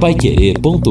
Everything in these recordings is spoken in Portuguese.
paiquerê.com.br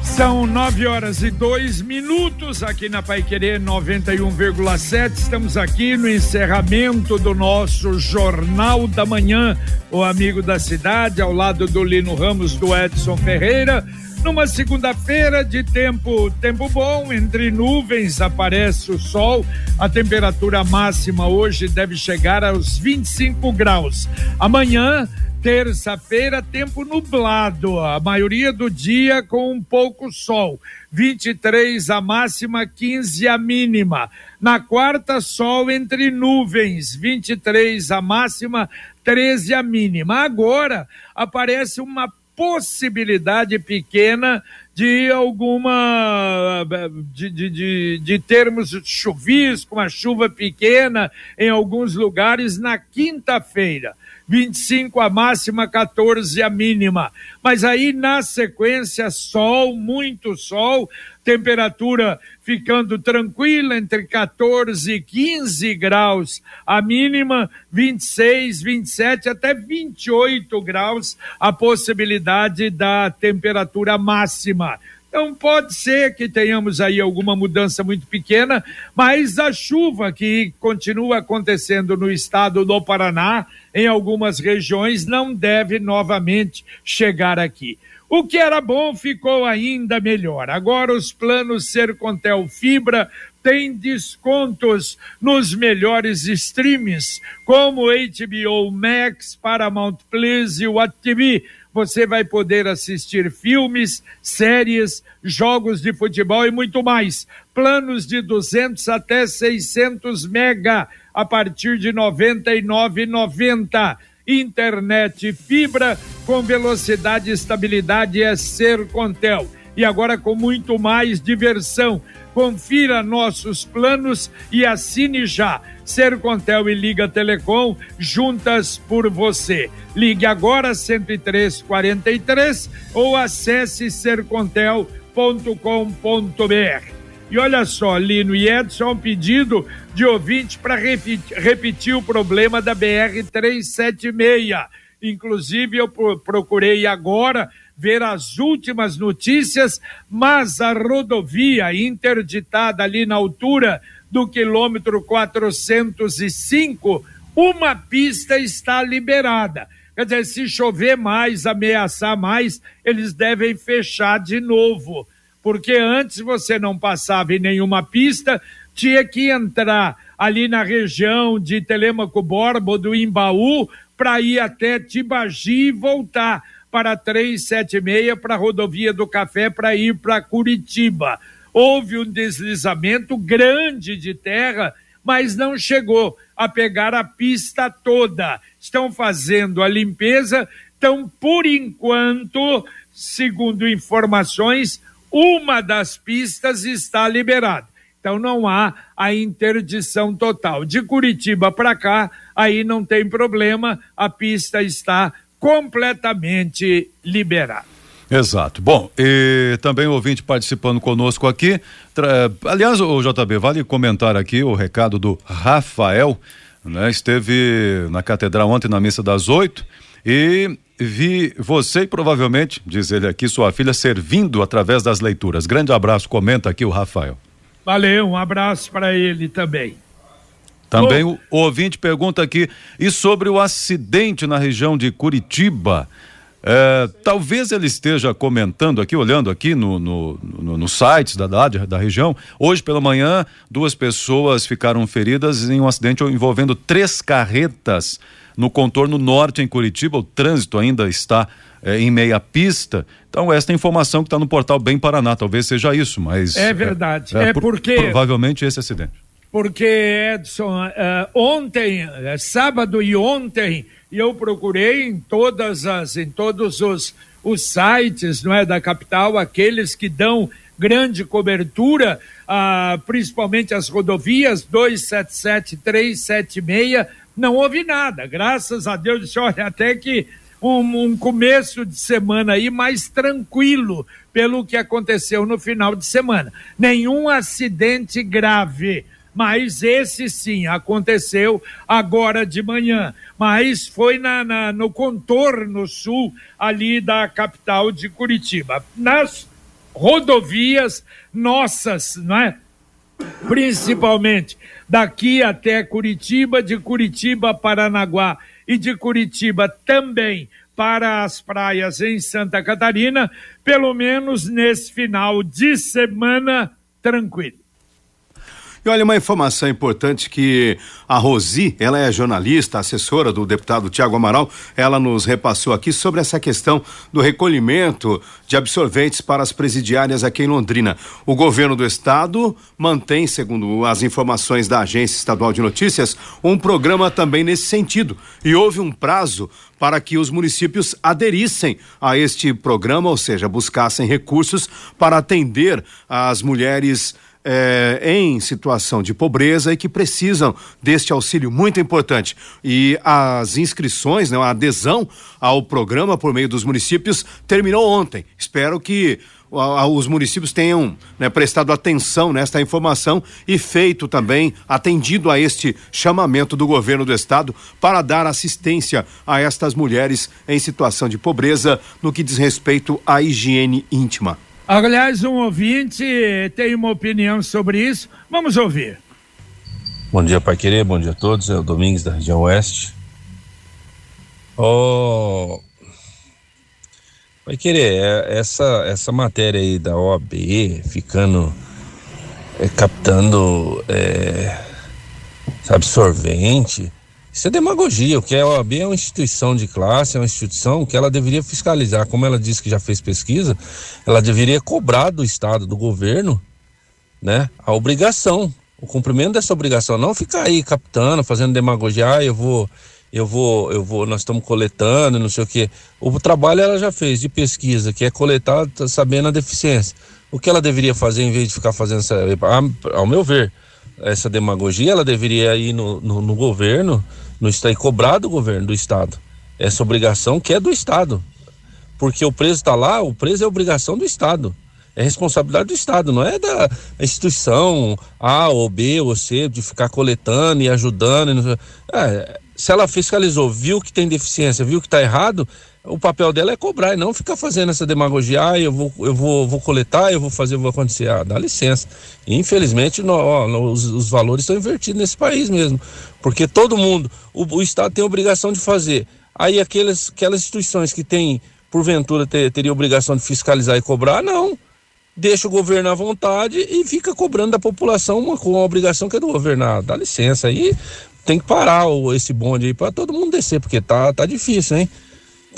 São nove horas e dois minutos aqui na Pai Querer 91,7. Estamos aqui no encerramento do nosso Jornal da Manhã, o amigo da cidade, ao lado do Lino Ramos, do Edson Ferreira. Numa segunda-feira de tempo, tempo bom, entre nuvens aparece o sol. A temperatura máxima hoje deve chegar aos 25 graus. Amanhã Terça-feira, tempo nublado, a maioria do dia com um pouco sol. 23 a máxima, 15 a mínima. Na quarta, sol entre nuvens, 23 a máxima, 13 a mínima. Agora aparece uma possibilidade pequena de alguma de, de, de, de termos chuvisco, uma chuva pequena em alguns lugares na quinta-feira. 25 a máxima, 14 a mínima. Mas aí na sequência, sol, muito sol, temperatura ficando tranquila entre 14 e 15 graus a mínima, 26, 27 até 28 graus a possibilidade da temperatura máxima. Então pode ser que tenhamos aí alguma mudança muito pequena, mas a chuva que continua acontecendo no estado do Paraná, em algumas regiões, não deve novamente chegar aqui. O que era bom ficou ainda melhor. Agora os planos Sercontel Fibra têm descontos nos melhores streams, como HBO Max, Paramount Plus e o TV você vai poder assistir filmes, séries, jogos de futebol e muito mais. Planos de 200 até 600 mega a partir de 99,90. Internet fibra com velocidade e estabilidade é Sercontel. E agora com muito mais diversão Confira nossos planos e assine já. Sercontel e Liga Telecom juntas por você. Ligue agora 10343 ou acesse sercontel.com.br. E olha só, Lino e Edson, um pedido de ouvinte para repetir, repetir o problema da BR 376. Inclusive, eu procurei agora ver as últimas notícias, mas a rodovia interditada ali na altura do quilômetro 405, uma pista está liberada. Quer dizer, se chover mais, ameaçar mais, eles devem fechar de novo. Porque antes você não passava em nenhuma pista, tinha que entrar ali na região de Telemaco Borba, do Imbaú, para ir até Tibagi e voltar para 376 para a rodovia do Café para ir para Curitiba. Houve um deslizamento grande de terra, mas não chegou a pegar a pista toda. Estão fazendo a limpeza, então, por enquanto, segundo informações, uma das pistas está liberada. Então não há a interdição total. De Curitiba para cá, aí não tem problema, a pista está completamente liberado. Exato. Bom, e também o ouvinte participando conosco aqui. Tra... Aliás, o JB, vale comentar aqui o recado do Rafael, né? Esteve na catedral ontem na missa das oito e vi você e provavelmente, diz ele aqui, sua filha servindo através das leituras. Grande abraço, comenta aqui o Rafael. Valeu, um abraço para ele também. Também o, o ouvinte pergunta aqui, e sobre o acidente na região de Curitiba? É, talvez ele esteja comentando aqui, olhando aqui no, no, no, no sites da, da, da região. Hoje pela manhã, duas pessoas ficaram feridas em um acidente envolvendo três carretas no contorno norte em Curitiba. O trânsito ainda está é, em meia pista. Então, esta informação que está no portal Bem Paraná, talvez seja isso, mas. É verdade. É, é, é porque. Provavelmente esse acidente porque Edson, uh, ontem, uh, sábado e ontem, eu procurei em todas as, em todos os, os sites, não é, da capital, aqueles que dão grande cobertura, uh, principalmente as rodovias 277, 376, não houve nada. Graças a Deus, olha, até que um, um começo de semana aí mais tranquilo pelo que aconteceu no final de semana. Nenhum acidente grave mas esse sim aconteceu agora de manhã, mas foi na, na, no contorno sul ali da capital de Curitiba. Nas rodovias nossas, não é? Principalmente daqui até Curitiba, de Curitiba Paranaguá e de Curitiba também para as praias em Santa Catarina, pelo menos nesse final de semana tranquilo. E olha, uma informação importante que a Rosi, ela é jornalista, assessora do deputado Tiago Amaral, ela nos repassou aqui sobre essa questão do recolhimento de absorventes para as presidiárias aqui em Londrina. O governo do estado mantém, segundo as informações da Agência Estadual de Notícias, um programa também nesse sentido. E houve um prazo para que os municípios aderissem a este programa, ou seja, buscassem recursos para atender as mulheres é, em situação de pobreza e que precisam deste auxílio muito importante. E as inscrições, né, a adesão ao programa por meio dos municípios terminou ontem. Espero que os municípios tenham né, prestado atenção nesta informação e feito também, atendido a este chamamento do governo do estado para dar assistência a estas mulheres em situação de pobreza no que diz respeito à higiene íntima. Aliás, um ouvinte tem uma opinião sobre isso. Vamos ouvir. Bom dia, Pai Querer. Bom dia a todos. É o Domingos da região oeste. Oh, Pai Querer, é, essa, essa matéria aí da OAB ficando é, captando é, absorvente isso é demagogia. O que é a OAB é uma instituição de classe, é uma instituição que ela deveria fiscalizar. Como ela disse que já fez pesquisa, ela deveria cobrar do Estado, do governo, né, a obrigação, o cumprimento dessa obrigação. Não ficar aí captando, fazendo demagogia, ah, eu vou, eu vou, eu vou, nós estamos coletando, não sei o quê. O trabalho ela já fez de pesquisa, que é coletar, tá sabendo a deficiência. O que ela deveria fazer em vez de ficar fazendo essa, ao meu ver, essa demagogia, ela deveria ir no, no, no governo no estado e cobrar do governo do estado. Essa obrigação que é do estado, porque o preso está lá, o preso é obrigação do estado, é responsabilidade do estado, não é da instituição A ou B ou C de ficar coletando e ajudando. É, se ela fiscalizou, viu que tem deficiência, viu que está errado, o papel dela é cobrar e não ficar fazendo essa demagogia, ah, eu vou, eu vou, vou coletar, eu vou fazer, vou acontecer. Ah, dá licença. infelizmente, no, ó, os, os, valores estão invertidos nesse país mesmo. Porque todo mundo, o, o Estado tem obrigação de fazer. Aí aquelas, aquelas instituições que têm, porventura, ter, teria obrigação de fiscalizar e cobrar, não. Deixa o governo à vontade e fica cobrando da população uma, com a obrigação que é do governo. Ah, dá licença. Aí tem que parar o, esse bonde aí para todo mundo descer, porque tá, tá difícil, hein?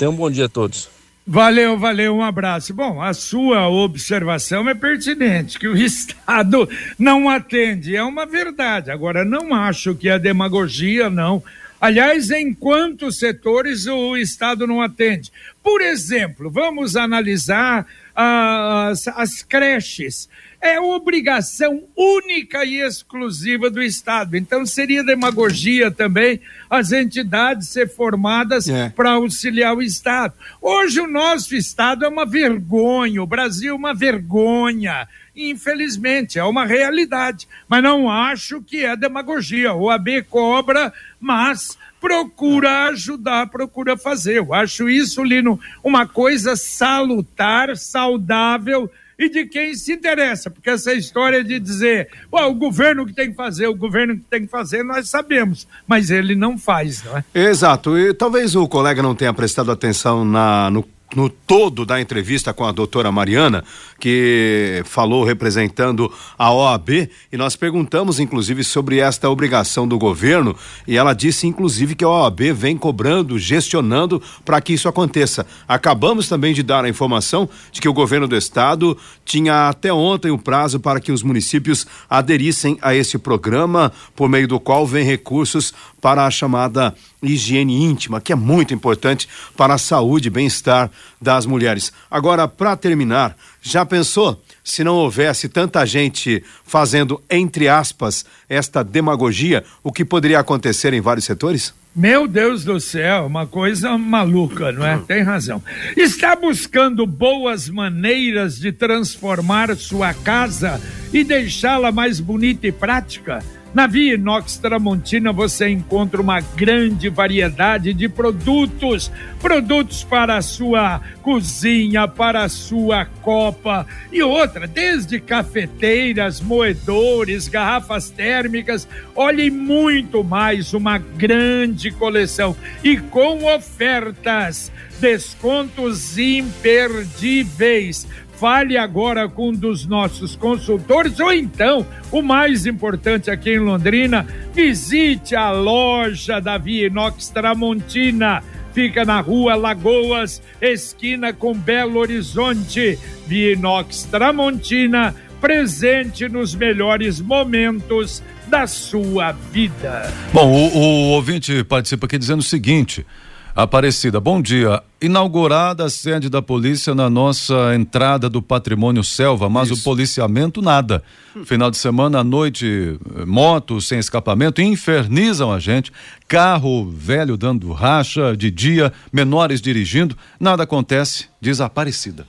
Tenham um bom dia a todos. Valeu, valeu, um abraço. Bom, a sua observação é pertinente, que o Estado não atende, é uma verdade. Agora, não acho que a demagogia, não. Aliás, em quantos setores o Estado não atende? Por exemplo, vamos analisar as, as creches é obrigação única e exclusiva do Estado. Então seria demagogia também as entidades ser formadas é. para auxiliar o Estado. Hoje o nosso Estado é uma vergonha, o Brasil é uma vergonha. Infelizmente, é uma realidade. Mas não acho que é demagogia. O AB cobra, mas procura ajudar, procura fazer. Eu acho isso, Lino, uma coisa salutar, saudável e de quem se interessa, porque essa história de dizer, o governo que tem que fazer, o governo que tem que fazer, nós sabemos, mas ele não faz, não é? Exato, e talvez o colega não tenha prestado atenção na, no no todo da entrevista com a doutora Mariana, que falou representando a OAB, e nós perguntamos inclusive sobre esta obrigação do governo, e ela disse inclusive que a OAB vem cobrando, gestionando para que isso aconteça. Acabamos também de dar a informação de que o governo do estado tinha até ontem o prazo para que os municípios aderissem a esse programa, por meio do qual vem recursos para a chamada higiene íntima, que é muito importante para a saúde e bem-estar das mulheres. Agora, para terminar, já pensou se não houvesse tanta gente fazendo, entre aspas, esta demagogia, o que poderia acontecer em vários setores? Meu Deus do céu, uma coisa maluca, não é? Tem razão. Está buscando boas maneiras de transformar sua casa e deixá-la mais bonita e prática? Na Via Inox Tramontina você encontra uma grande variedade de produtos, produtos para a sua cozinha, para a sua copa. E outra, desde cafeteiras, moedores, garrafas térmicas, olhem muito mais, uma grande coleção. E com ofertas, descontos imperdíveis fale agora com um dos nossos consultores ou então, o mais importante aqui em Londrina, visite a loja da Via Inox Tramontina. Fica na rua Lagoas, esquina com Belo Horizonte. Via Inox Tramontina, presente nos melhores momentos da sua vida. Bom, o, o ouvinte participa aqui dizendo o seguinte. Aparecida, bom dia. Inaugurada a sede da polícia na nossa entrada do patrimônio selva, mas Isso. o policiamento nada. Final de semana à noite, motos sem escapamento infernizam a gente. Carro velho dando racha, de dia, menores dirigindo, nada acontece. Desaparecida.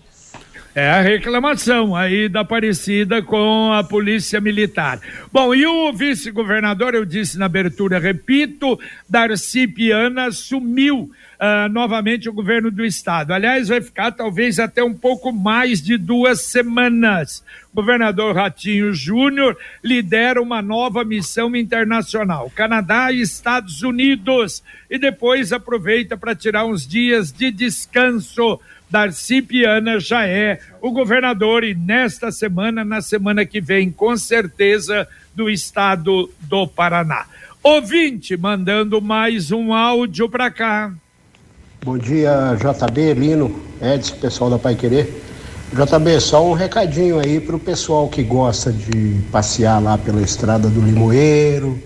É a reclamação aí da Aparecida com a Polícia Militar. Bom, e o vice-governador, eu disse na abertura, repito, Darcy Piana sumiu uh, novamente o governo do estado. Aliás, vai ficar talvez até um pouco mais de duas semanas. O governador Ratinho Júnior lidera uma nova missão internacional, Canadá e Estados Unidos, e depois aproveita para tirar uns dias de descanso Darcy Piana já é o governador e nesta semana, na semana que vem, com certeza, do estado do Paraná. Ouvinte, mandando mais um áudio para cá. Bom dia, JB, Lino, Edson, pessoal da Pai Querer. JB, só um recadinho aí para o pessoal que gosta de passear lá pela estrada do Limoeiro,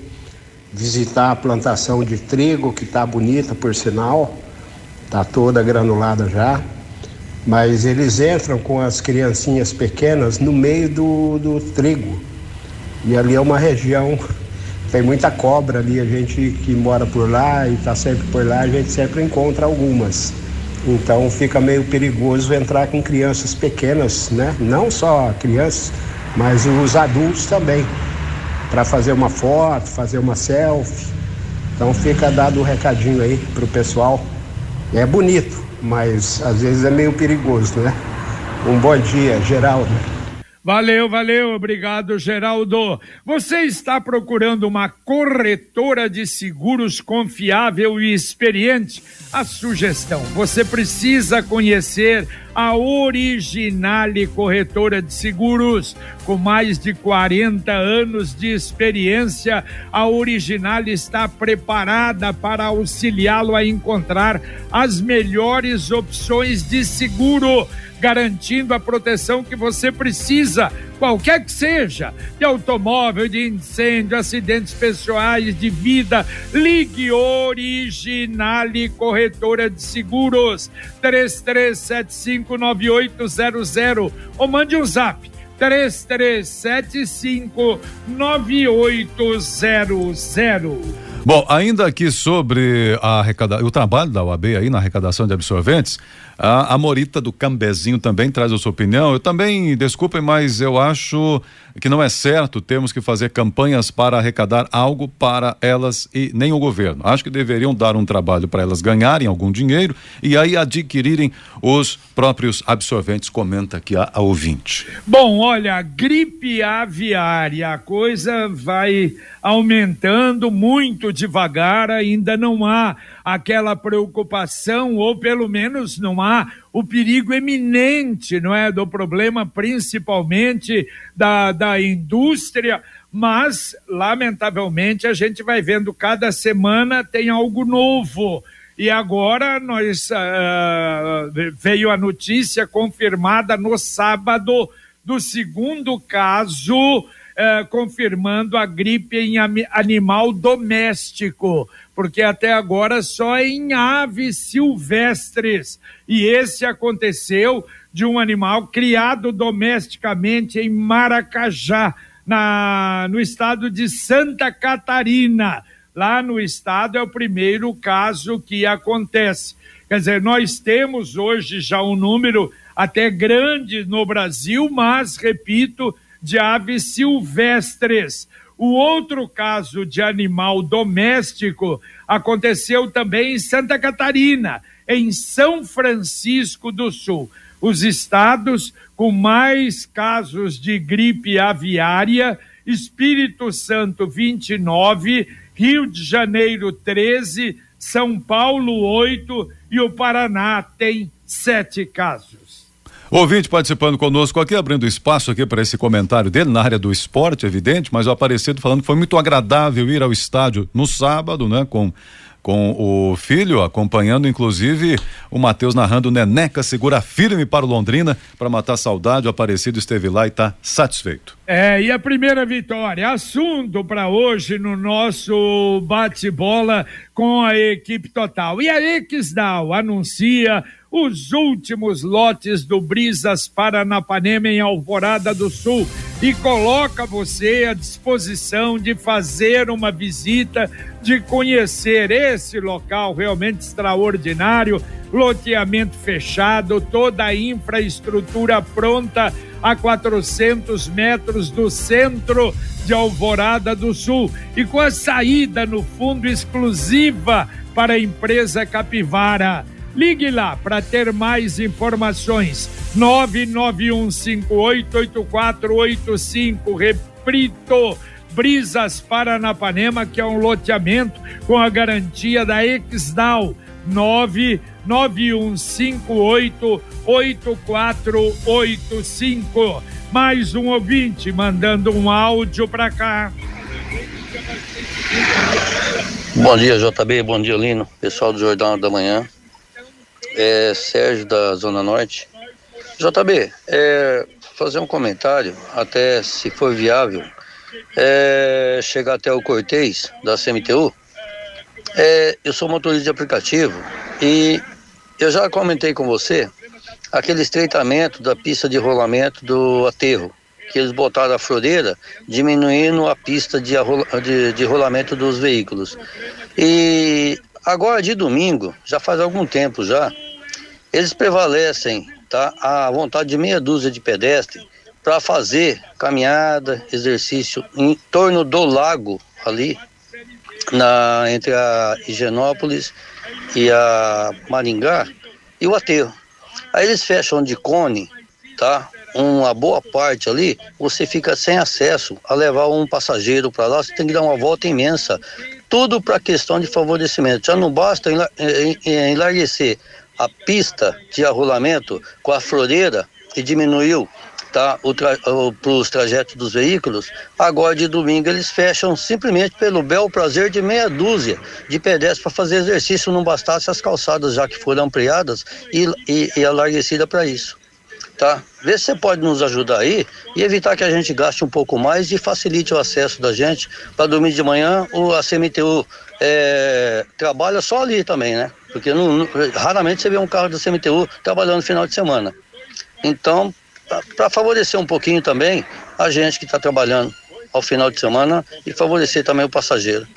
visitar a plantação de trigo, que tá bonita, por sinal, tá toda granulada já mas eles entram com as criancinhas pequenas no meio do, do trigo. E ali é uma região, tem muita cobra ali, a gente que mora por lá e está sempre por lá, a gente sempre encontra algumas. Então fica meio perigoso entrar com crianças pequenas, né? Não só crianças, mas os adultos também, para fazer uma foto, fazer uma selfie. Então fica dado o um recadinho aí pro pessoal. É bonito, mas às vezes é meio perigoso, né? Um bom dia, Geraldo. Valeu, valeu, obrigado, Geraldo. Você está procurando uma corretora de seguros confiável e experiente? A sugestão: você precisa conhecer a Originale Corretora de Seguros. Com mais de 40 anos de experiência, a Originale está preparada para auxiliá-lo a encontrar as melhores opções de seguro garantindo a proteção que você precisa, qualquer que seja, de automóvel, de incêndio, acidentes pessoais, de vida. Ligue Originale Corretora de Seguros 33759800 ou mande um zap 3375 9800. Bom, ainda aqui sobre a arrecada... o trabalho da UAB aí na arrecadação de absorventes, a, a Morita do Cambezinho também traz a sua opinião. Eu também, desculpem, mas eu acho que não é certo temos que fazer campanhas para arrecadar algo para elas e nem o governo. Acho que deveriam dar um trabalho para elas ganharem algum dinheiro e aí adquirirem os próprios absorventes, comenta aqui a, a ouvinte. Bom, olha, gripe aviária, a coisa vai aumentando muito devagar, ainda não há aquela preocupação, ou pelo menos não há o perigo eminente, não é? Do problema, principalmente da, da indústria, mas, lamentavelmente, a gente vai vendo cada semana tem algo novo. E agora nós uh, veio a notícia confirmada no sábado do segundo caso uh, confirmando a gripe em animal doméstico porque até agora só em aves silvestres. E esse aconteceu de um animal criado domesticamente em Maracajá, na, no estado de Santa Catarina. Lá no estado é o primeiro caso que acontece. Quer dizer, nós temos hoje já um número até grande no Brasil, mas, repito, de aves silvestres. O outro caso de animal doméstico aconteceu também em Santa Catarina, em São Francisco do Sul. Os estados com mais casos de gripe aviária: Espírito Santo 29, Rio de Janeiro 13, São Paulo 8 e o Paraná tem sete casos. Ouvinte participando conosco aqui, abrindo espaço aqui para esse comentário dele na área do esporte, evidente, mas o Aparecido falando que foi muito agradável ir ao estádio no sábado, né, com com o filho, acompanhando inclusive o Matheus narrando Neneca segura firme para o Londrina para matar a saudade. O Aparecido esteve lá e está satisfeito. É, e a primeira vitória, assunto para hoje no nosso bate-bola com a equipe total. E a Exdal anuncia os últimos lotes do Brisas Paranapanema em Alvorada do Sul e coloca você à disposição de fazer uma visita, de conhecer esse local realmente extraordinário, loteamento fechado, toda a infraestrutura pronta a 400 metros do centro de Alvorada do Sul e com a saída no fundo exclusiva para a empresa Capivara. Ligue lá para ter mais informações. 991588485. Repito. Brisas Paranapanema, que é um loteamento com a garantia da Exdal. 991588485. Mais um ouvinte mandando um áudio para cá. Bom dia, JB. Bom dia, Lino. Pessoal do Jordão da Manhã é Sérgio da Zona Norte. JB, é, fazer um comentário, até se for viável, é, chegar até o Cortez da CMTU. É, eu sou motorista de aplicativo e eu já comentei com você aquele estreitamento da pista de rolamento do aterro, que eles botaram a floreira, diminuindo a pista de, de, de rolamento dos veículos. E agora de domingo, já faz algum tempo já, eles prevalecem tá, a vontade de meia dúzia de pedestres para fazer caminhada, exercício em torno do lago ali, na, entre a Higienópolis e a Maringá e o aterro. Aí eles fecham de cone, tá? Uma boa parte ali, você fica sem acesso a levar um passageiro para lá, você tem que dar uma volta imensa. Tudo para questão de favorecimento. Já não basta enlarguecer a pista de arrolamento com a floreira e diminuiu tá, para os trajetos dos veículos, agora de domingo eles fecham simplesmente pelo bel prazer de meia dúzia de pedestres para fazer exercício, não bastasse as calçadas já que foram ampliadas e, e, e alarguecidas para isso. Tá? Vê se você pode nos ajudar aí e evitar que a gente gaste um pouco mais e facilite o acesso da gente para domingo de manhã o a CMTU é, trabalha só ali também, né? Porque não, não, raramente você vê um carro da CMTU trabalhando no final de semana. Então, para favorecer um pouquinho também a gente que está trabalhando ao final de semana e favorecer também o passageiro.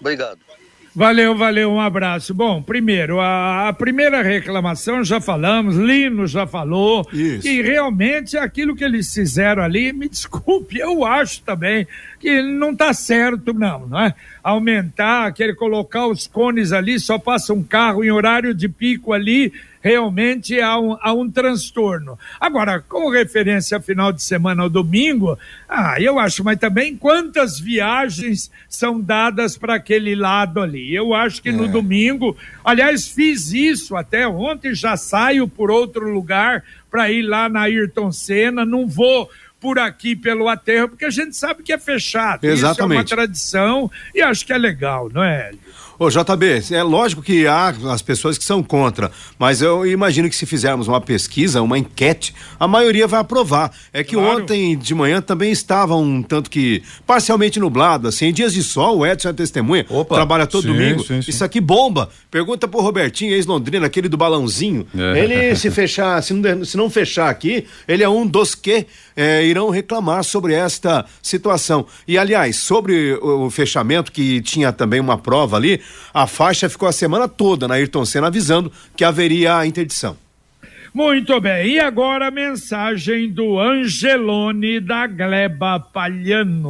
Obrigado. Valeu, valeu, um abraço. Bom, primeiro, a, a, primeira reclamação já falamos, Lino já falou, Isso. e realmente aquilo que eles fizeram ali, me desculpe, eu acho também que não está certo, não, não é? Aumentar, querer colocar os cones ali, só passa um carro em horário de pico ali, realmente há um, há um transtorno. Agora, com referência a final de semana ao domingo, ah, eu acho, mas também quantas viagens são dadas para aquele lado ali? Eu acho que é. no domingo, aliás, fiz isso até ontem, já saio por outro lugar para ir lá na Ayrton Senna, não vou por aqui pelo aterro, porque a gente sabe que é fechado. Exatamente. Isso é uma tradição e acho que é legal, não é, Hélio? Ô, JB, é lógico que há as pessoas que são contra, mas eu imagino que se fizermos uma pesquisa, uma enquete, a maioria vai aprovar. É que claro. ontem de manhã também estava um tanto que parcialmente nublado, assim, em dias de sol, o Edson é testemunha, Opa, trabalha todo sim, domingo. Sim, sim. Isso aqui bomba. Pergunta pro Robertinho, ex-Londrina, aquele do balãozinho. É. Ele se fechar, se não, se não fechar aqui, ele é um dos que é, irão reclamar sobre esta situação. E aliás, sobre o, o fechamento que tinha também uma prova ali, a faixa ficou a semana toda na Ayrton Senna avisando que haveria a interdição. Muito bem, e agora a mensagem do Angelone da Gleba Palhano.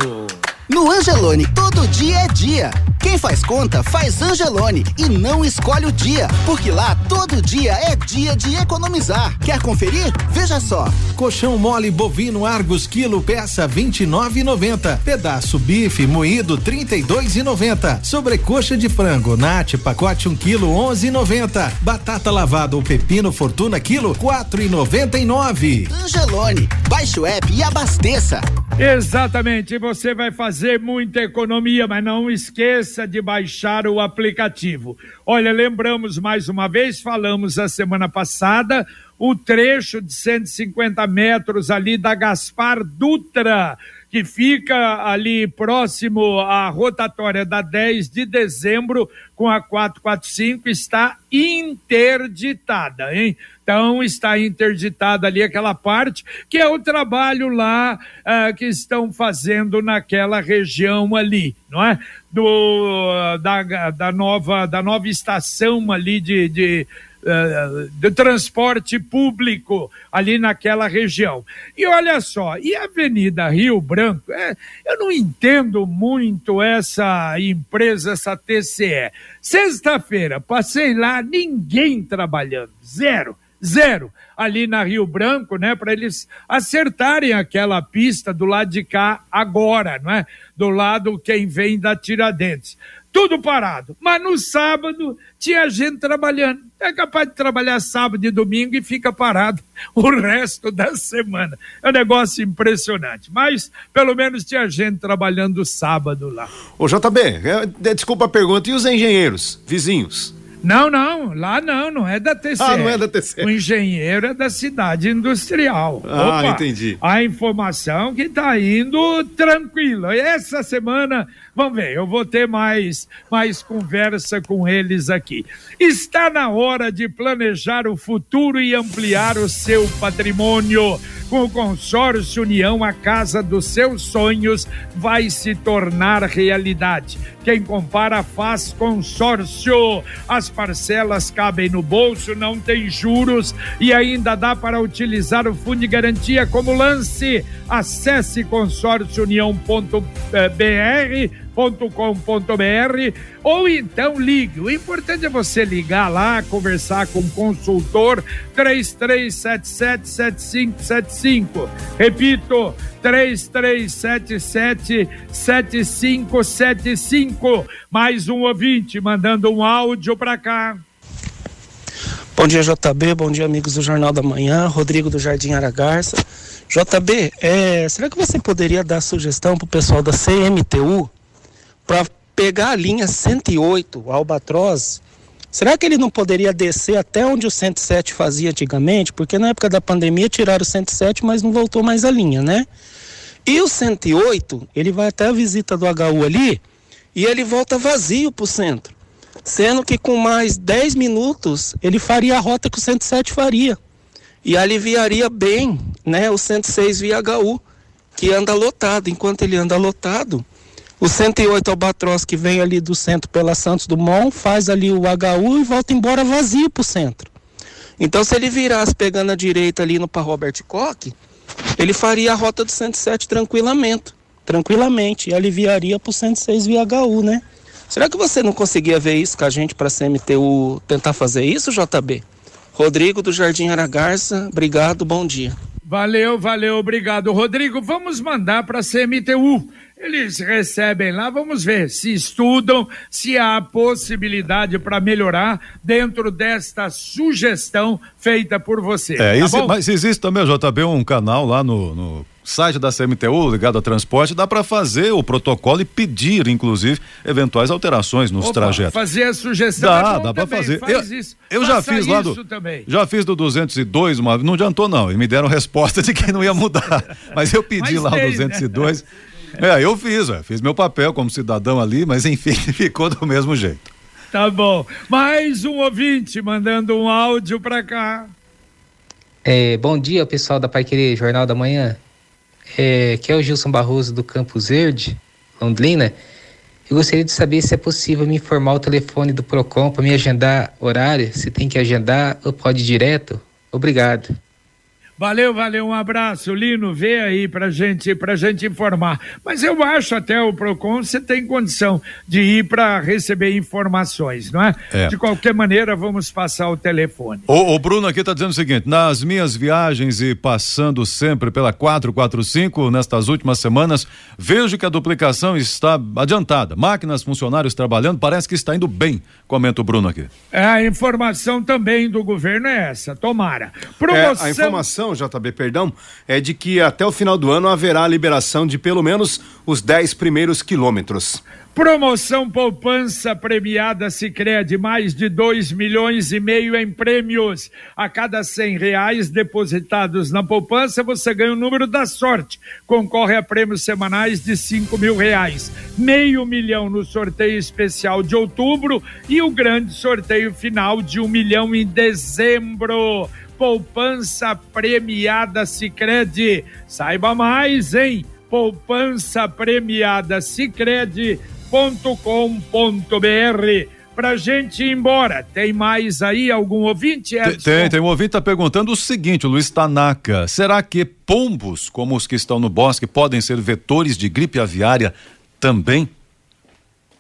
No Angelone, todo dia é dia. Quem faz conta, faz Angelone e não escolhe o dia, porque lá todo dia é dia de economizar. Quer conferir? Veja só. Colchão mole bovino Argos quilo peça 29,90. Pedaço bife moído 32,90. Sobrecoxa de frango Nate pacote 1 quilo 11,90. Batata lavada ou pepino Fortuna quilo 4,99. Angelone, baixe o app e abasteça. Exatamente, você vai fazer muita economia, mas não esqueça de baixar o aplicativo. Olha, lembramos mais uma vez, falamos a semana passada, o trecho de 150 metros ali da Gaspar Dutra que fica ali próximo à rotatória da 10 de dezembro com a 445 está interditada, hein? Então está interditada ali aquela parte que é o trabalho lá uh, que estão fazendo naquela região ali, não é? Do da, da nova da nova estação ali de, de uh, de transporte público ali naquela região. E olha só, e a Avenida Rio Branco, é, eu não entendo muito essa empresa, essa TCE. Sexta-feira, passei lá, ninguém trabalhando, zero zero ali na Rio Branco, né, para eles acertarem aquela pista do lado de cá agora, não é? Do lado quem vem da Tiradentes tudo parado. Mas no sábado tinha gente trabalhando. É capaz de trabalhar sábado e domingo e fica parado o resto da semana. É um negócio impressionante. Mas pelo menos tinha gente trabalhando sábado lá. Ô JB, é, desculpa a pergunta, e os engenheiros, vizinhos? Não, não, lá não, não é da TC. Ah, não é da TC. O engenheiro é da cidade industrial. Ah, Opa, entendi. A informação que está indo tranquila. Essa semana, vamos ver, eu vou ter mais, mais conversa com eles aqui. Está na hora de planejar o futuro e ampliar o seu patrimônio. Com o consórcio União, a casa dos seus sonhos vai se tornar realidade. Quem compara faz consórcio. As parcelas cabem no bolso, não tem juros e ainda dá para utilizar o fundo de garantia como lance. Acesse consórciounião.br com.br ou então ligue. O importante é você ligar lá, conversar com o consultor 33777575. Repito, 33777575. Mais um ouvinte mandando um áudio para cá. Bom dia, JB. Bom dia, amigos do Jornal da Manhã. Rodrigo do Jardim Aragarça. JB, é, será que você poderia dar sugestão para o pessoal da CMTU para pegar a linha 108, Albatroz, será que ele não poderia descer até onde o 107 fazia antigamente? Porque na época da pandemia tiraram o 107, mas não voltou mais a linha, né? E o 108, ele vai até a visita do HU ali e ele volta vazio para o centro. Sendo que com mais 10 minutos ele faria a rota que o 107 faria. E aliviaria bem né, o 106 via HU, que anda lotado. Enquanto ele anda lotado, o 108 Albatroz que vem ali do centro pela Santos Dumont, faz ali o HU e volta embora vazio para o centro. Então, se ele virasse pegando a direita ali no para Robert Koch, ele faria a rota do 107 tranquilamente, tranquilamente, e aliviaria para o 106 via HU, né? Será que você não conseguia ver isso com a gente para a CMTU tentar fazer isso, JB? Rodrigo do Jardim Aragarça, obrigado, bom dia. Valeu, valeu, obrigado. Rodrigo, vamos mandar para a CMTU eles recebem lá, vamos ver se estudam, se há possibilidade para melhorar dentro desta sugestão feita por você. É, tá isso, mas existe também, JB, um canal lá no, no site da CMTU ligado a transporte, dá para fazer o protocolo e pedir, inclusive, eventuais alterações nos Opa, trajetos. Fazer a sugestão. Dá, é dá para fazer. Faz eu, eu já fiz lá do. Também. Já fiz do 202, uma, não adiantou não, e me deram resposta de que não ia mudar. Mas eu pedi mas lá tem, o 202. Né? É, eu fiz, é, fiz meu papel como cidadão ali, mas enfim, ficou do mesmo jeito. Tá bom. Mais um ouvinte mandando um áudio para cá. É, bom dia, pessoal da Pai Querer Jornal da Manhã. É, que é o Gilson Barroso do Campos Verde, Londrina. Eu gostaria de saber se é possível me informar o telefone do Procon para me agendar horário, se tem que agendar ou pode ir direto. Obrigado. Valeu, valeu, um abraço, Lino, vê aí pra gente, pra gente informar. Mas eu acho até o Procon você tem condição de ir para receber informações, não é? É. De qualquer maneira, vamos passar o telefone. O, o Bruno aqui está dizendo o seguinte: nas minhas viagens e passando sempre pela 445 nestas últimas semanas, vejo que a duplicação está adiantada. Máquinas, funcionários trabalhando, parece que está indo bem, comenta o Bruno aqui. É, a informação também do governo é essa, tomara. É, Promoção. a informação, JB, perdão, é de que até o final do ano haverá a liberação de pelo menos os 10 primeiros quilômetros. Promoção Poupança premiada Sicredi mais de 2 milhões e meio em prêmios. A cada cem reais depositados na poupança, você ganha o número da sorte. Concorre a prêmios semanais de 5 mil reais. Meio milhão no sorteio especial de outubro e o grande sorteio final de um milhão em dezembro. Poupança premiada Sicredi. Saiba mais em poupança premiada Sicredi.com.br pra gente ir embora. Tem mais aí algum ouvinte? Tem, Edson? tem, tem um ouvinte tá perguntando o seguinte, o Luiz Tanaka, será que pombos, como os que estão no bosque, podem ser vetores de gripe aviária também?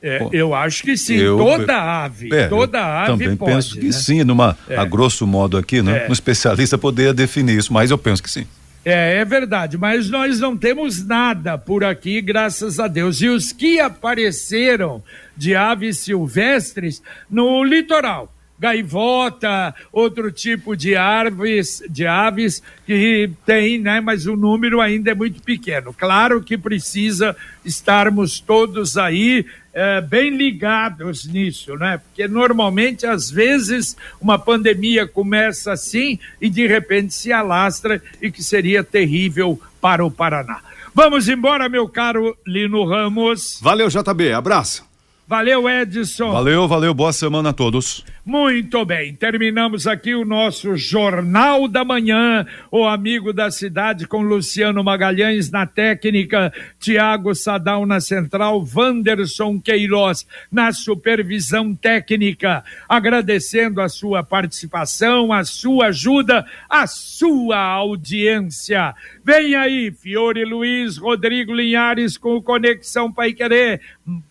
É, eu acho que sim. Eu- toda ave, É, toda eu ave também pode. penso que né? sim, numa, É. a grosso modo aqui, né? É. Um especialista poderia definir isso, mas eu penso que sim. É, é verdade, mas nós não temos nada por aqui, graças a Deus. E os que apareceram de aves silvestres no litoral, gaivota, outro tipo de aves, de aves que tem, né, mas o número ainda é muito pequeno. Claro que precisa estarmos todos aí eh, bem ligados nisso, né? Porque normalmente, às vezes, uma pandemia começa assim e de repente se alastra e que seria terrível para o Paraná. Vamos embora, meu caro Lino Ramos. Valeu, JB, abraço. Valeu, Edson. Valeu, valeu, boa semana a todos. Muito bem, terminamos aqui o nosso Jornal da Manhã, o amigo da cidade com Luciano Magalhães na técnica, Tiago Sadal na central, Wanderson Queiroz na supervisão técnica, agradecendo a sua participação, a sua ajuda, a sua audiência. Vem aí, Fiore Luiz, Rodrigo Linhares com o Conexão Pai Querer.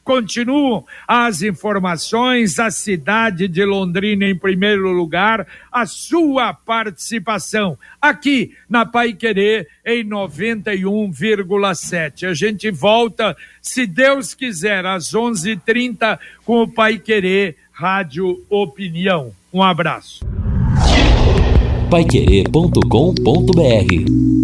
Continuam as informações, a cidade de Londrina em primeiro lugar, a sua participação aqui na Pai Querer em 91,7. A gente volta, se Deus quiser, às 11:30 com o Pai Querer Rádio Opinião. Um abraço. Paiquerê.com.br